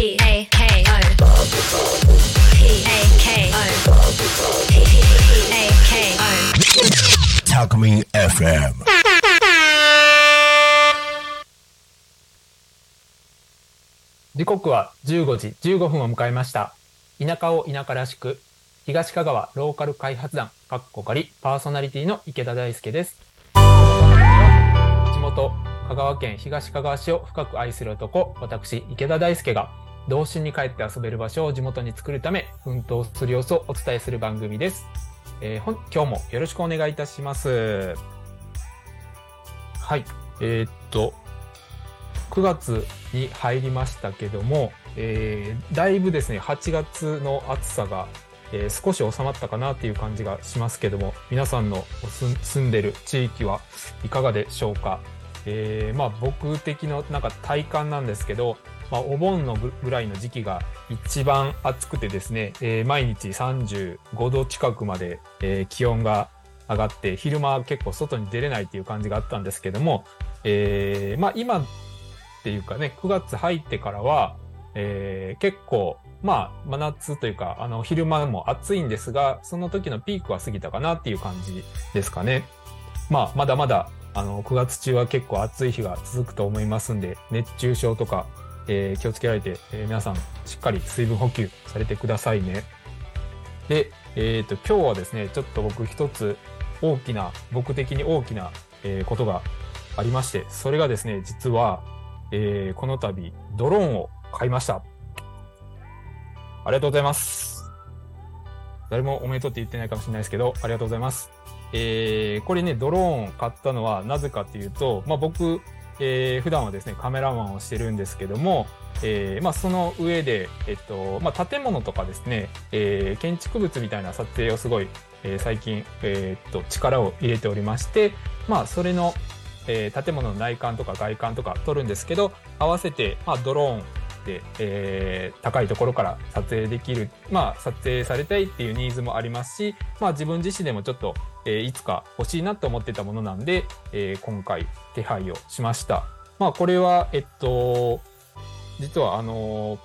P A K O P A K O P A K O Talkme FM. 時刻は15時15分を迎えました田舎を田舎らしく東香川ローカル開発団かっこかりパーソナリティの池田大輔です地元香川県東香川市を深く愛する男私池田大輔が童心に帰って遊べる場所を地元に作るため奮闘する様子をお伝えする番組です、えー今日もよろしくお願いいたします。はい。えーっと9月に入りましたけども、えーだいぶですね8月の暑さが、えー少し収まったかなっていう感じがしますけども皆さんの住んでる地域はいかがでしょうか、えーまあ僕的ななんか体感なんですけど、まあ、お盆のぐらいの時期が一番暑くてですね、えー毎日35度近くまで、えー気温が上がって昼間結構外に出れないっていう感じがあったんですけども、えーまあ今っていうかね、9月入ってからは、えー結構、まあ、真夏というか、あの、昼間も暑いんですが、その時のピークは過ぎたかなっていう感じですかね。まあ、まだまだ、あの、9月中は結構暑い日が続くと思いますんで、熱中症とか、えー気をつけられて、えー皆さん、しっかり水分補給されてくださいね。で、えっ、と、今日はですね、ちょっと僕一つ大きな、僕的に大きな、えーことがありまして、それがですね、実は、えーこの度、ドローンを買いました。ありがとうございます。誰もおめでとうって言ってないかもしれないですけど、ありがとうございます。えーこれね、ドローンを買ったのはなぜかっていうと、まあ、僕、えー普段はですね、カメラマンをしてるんですけども、えーまあ、その上で、えっと、まあ、建物とかですね、えー建築物みたいな撮影をすごい、えー最近、えーっと、力を入れておりまして、まあ、それの、えー建物の内観とか外観とか撮るんですけど、合わせて、まあ、ドローンで、えー高いところから撮影できる、まあ、撮影されたいっていうニーズもありますし、まあ、自分自身でもちょっと、えーいつか欲しいなと思ってたものなんで、えー今回手配をしました。まあ、これは、えっと、実は、あの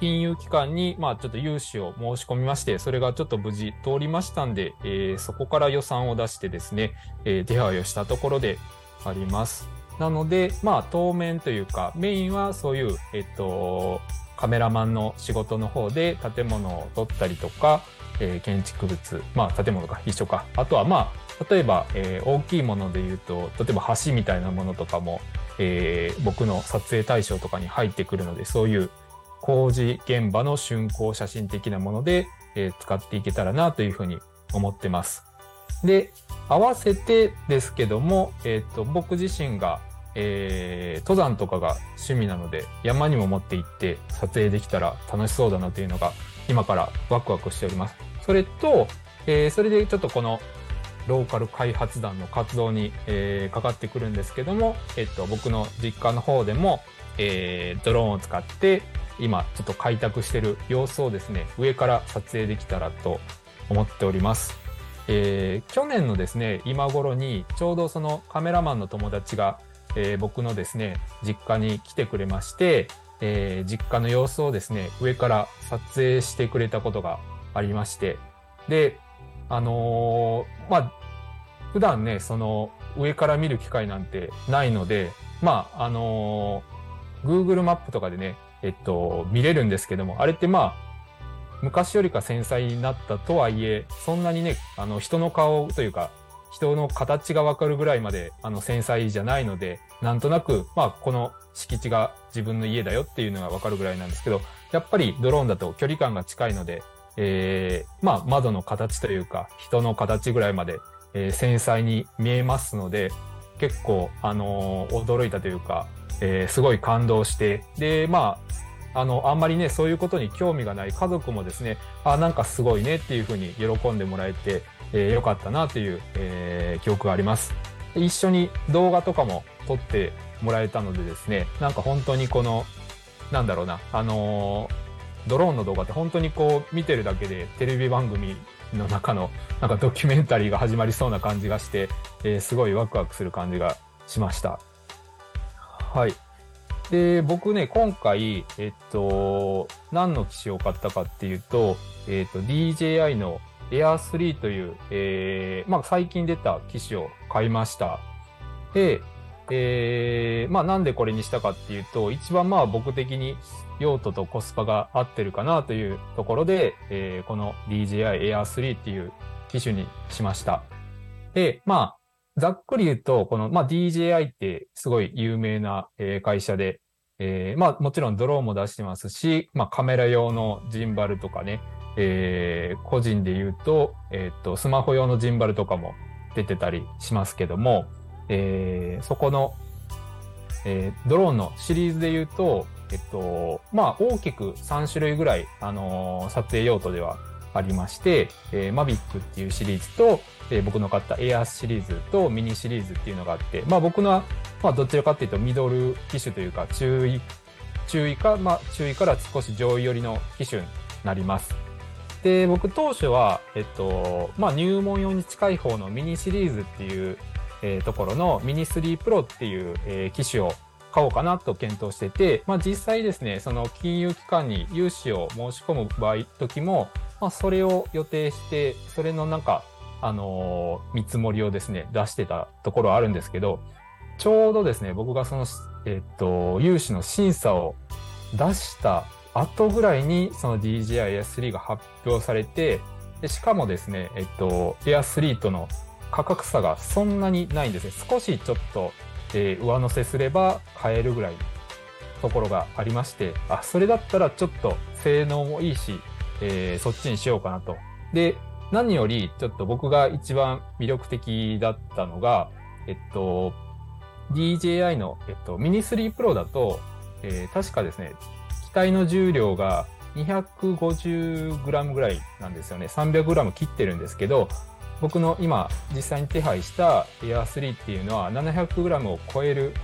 金融機関に、まあ、ちょっと融資を申し込みまして、それがちょっと無事通りましたんで、えーそこから予算を出してですね、えー手配をしたところであります。なので、まあ、当面というか、メインはそういう、えっと、カメラマンの仕事の方で建物を撮ったりとか、えー建築物、まあ、建物が一緒か。あとは、まあ、例えば、えー大きいもので言うと、例えば橋みたいなものとかも、えー僕の撮影対象とかに入ってくるので、そういう工事現場の竣工写真的なもので、えー使っていけたらなというふうに思ってます。で、合わせてですけども、えっ、と、僕自身が、えー登山とかが趣味なので、山にも持って行って撮影できたら楽しそうだなというのが、今からワクワクしております。それと、えーそれでちょっとこの、ローカル開発団の活動に、えーかかってくるんですけども、えっと、僕の実家の方でも、えードローンを使って、今ちょっと開拓してる様子をですね、上から撮影できたらと思っております。えー去年のですね、今頃にちょうどそのカメラマンの友達が、えー僕のですね、実家に来てくれまして、えー実家の様子をですね、上から撮影してくれたことがありまして、で、あのーまあ、普段ね、その上から見る機会なんてないので、まあ、あのー Google マップとかでね、えっと、見れるんですけども、あれってまあ、昔よりか繊細になったとはいえ、そんなにね、あの、人の顔というか、人の形がわかるぐらいまで、あの、繊細じゃないので、なんとなく、まあ、この敷地が自分の家だよっていうのがわかるぐらいなんですけど、やっぱりドローンだと距離感が近いので、えーまあ、窓の形というか、人の形ぐらいまで、えー繊細に見えますので、結構、あのー驚いたというか、えーすごい感動して、で、まあ、あの、あんまりね、そういうことに興味がない家族もですね、あ、なんかすごいねっていうふうに喜んでもらえて、えーよかったなという、えー記憶があります。一緒に動画とかも撮ってもらえたのでですね、なんか本当にこの、なんだろうな、あのードローンの動画って本当にこう見てるだけでテレビ番組の中のなんかドキュメンタリーが始まりそうな感じがして、えーすごいワクワクする感じがしました。はい。で、僕ね、今回、えっと、何の機種を買ったかっていうと、えっと、DJI の Air 3という、えー、まあ、最近出た機種を買いました。で、えー、まあ、なんでこれにしたかっていうと、一番まあ、僕的に用途とコスパが合ってるかなというところで、えー、この DJI Air 3っていう機種にしました。で、まあ、ざっくり言うと、この、まあ、DJI ってすごい有名な、えー会社で、えーまあ、もちろんドローンも出してますし、まあ、カメラ用のジンバルとかね、えー個人で言うと、えーと、スマホ用のジンバルとかも出てたりしますけども、えーそこの、えードローンのシリーズで言うと、えっと、まあ、大きく3種類ぐらい、あのー撮影用途ではありまして、えー、マビックっていうシリーズと、えー僕の買ったエアーシリーズとミニシリーズっていうのがあって、まあ僕のは、まあどちらかっていうとミドル機種というか中位、中位か、まあ中位から少し上位寄りの機種になります。で、僕当初は、えっと、まあ入門用に近い方のミニシリーズっていう、えーところのミニ3 Pro っていう、えー機種を買おうかなと検討してて、まあ実際ですね、その金融機関に融資を申し込む場合、時も、まあそれを予定して、それのなんか、あのー見積もりをですね、出してたところはあるんですけど、ちょうどですね、僕がその、えっと、融資の審査を出した後ぐらいに、その DJIA3 が発表されて、でしかもですね、えっと、Air3 との価格差がそんなにないんですね。少しちょっと、えー上乗せすれば買えるぐらいのところがありまして、あ、それだったらちょっと性能もいいし、えーそっちにしようかなと。で、何よりちょっと僕が一番魅力的だったのが、えっと、DJI の、えっと、ミニ3 Pro だと、えー確かですね、機体の重量が 250g ぐらいなんですよね。300g 切ってるんですけど、僕の今実際に手配した Air 3っていうのは 700g を超える、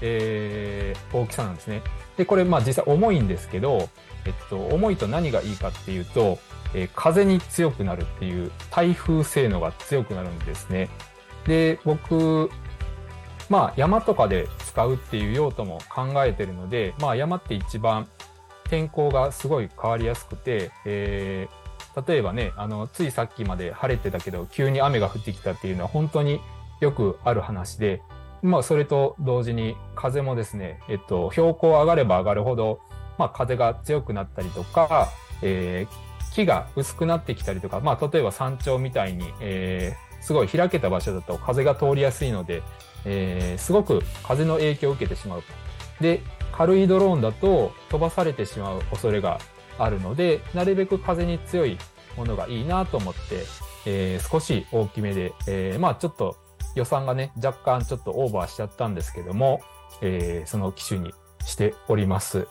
えー大きさなんですね。で、これまあ実際重いんですけど、えっと、重いと何がいいかっていうと、えー風に強くなるっていう台風性能が強くなるんですね。で、僕、まあ山とかで使うっていう用途も考えてるので、まあ山って一番天候がすごい変わりやすくて、えー例えばね、あの、ついさっきまで晴れてたけど、急に雨が降ってきたっていうのは本当によくある話で、まあ、それと同時に風もですね、えっと、標高上がれば上がるほど、まあ、風が強くなったりとか、えー木が薄くなってきたりとか、まあ、例えば山頂みたいに、えーすごい開けた場所だと風が通りやすいので、えーすごく風の影響を受けてしまう。で、軽いドローンだと飛ばされてしまう恐れがあるので、なるべく風に強いものがいいなと思って、えー少し大きめで、えーまあちょっと予算がね、若干ちょっとオーバーしちゃったんですけども、えーその機種にしております。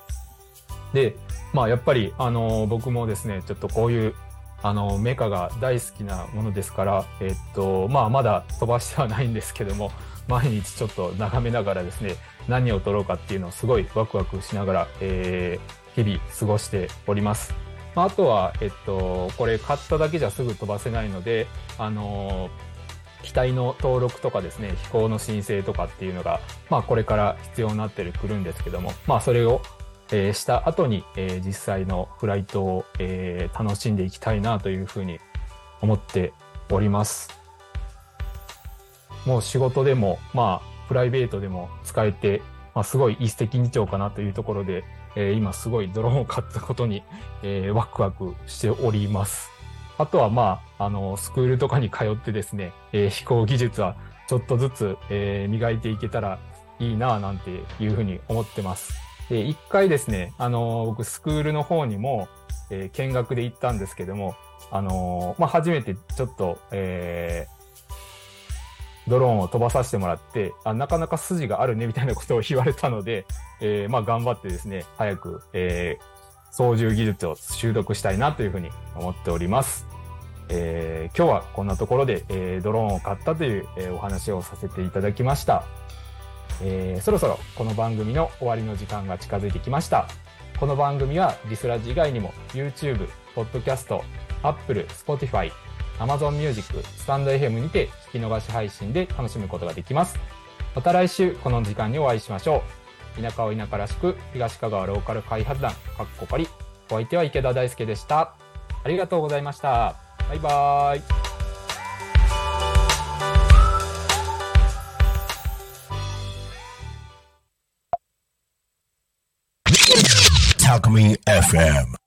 で、まあやっぱり、あのー僕もですね、ちょっとこういう、あのーメカが大好きなものですから、えっと、まあまだ飛ばしてはないんですけども、毎日ちょっと眺めながらですね、何を撮ろうかっていうのをすごいワクワクしながら、えー日々過ごしております。まあ、あとは、えっと、これ買っただけじゃすぐ飛ばせないので、あの機体の登録とかですね、飛行の申請とかっていうのが、まあこれから必要になってくるんですけども、まあそれを、えーした後に、えー実際のフライトを、えー楽しんでいきたいなというふうに思っております。もう仕事でも、まあプライベートでも使えて、まあすごい一石二鳥かなというところで、えー今すごいドローンを買ったことに、えーワクワクしております。あとはまあ、あの、スクールとかに通ってですね、えー飛行技術はちょっとずつ、えー磨いていけたらいいなぁなんていうふうに思ってます。で、一回ですね、あの、僕スクールの方にも、えー見学で行ったんですけども、あの、まあ、初めてちょっと、えードローンを飛ばさせてもらって、あ、なかなか筋があるねみたいなことを言われたので、えーまあ頑張ってですね、早く、えー操縦技術を習得したいなというふうに思っております。えー今日はこんなところで、えードローンを買ったという、えーお話をさせていただきました。えーそろそろこの番組の終わりの時間が近づいてきました。この番組はリスラジ以外にも YouTube、Podcast、Apple、Spotify、Amazon Music、スタンド FM にて聞き逃し配信で楽しむことができます。また来週この時間にお会いしましょう。田舎を田舎らしく、東香川ローカル開発団、かっこかり。お相手は池田大輔でした。ありがとうございました。バイバーイ。Talk Me FM.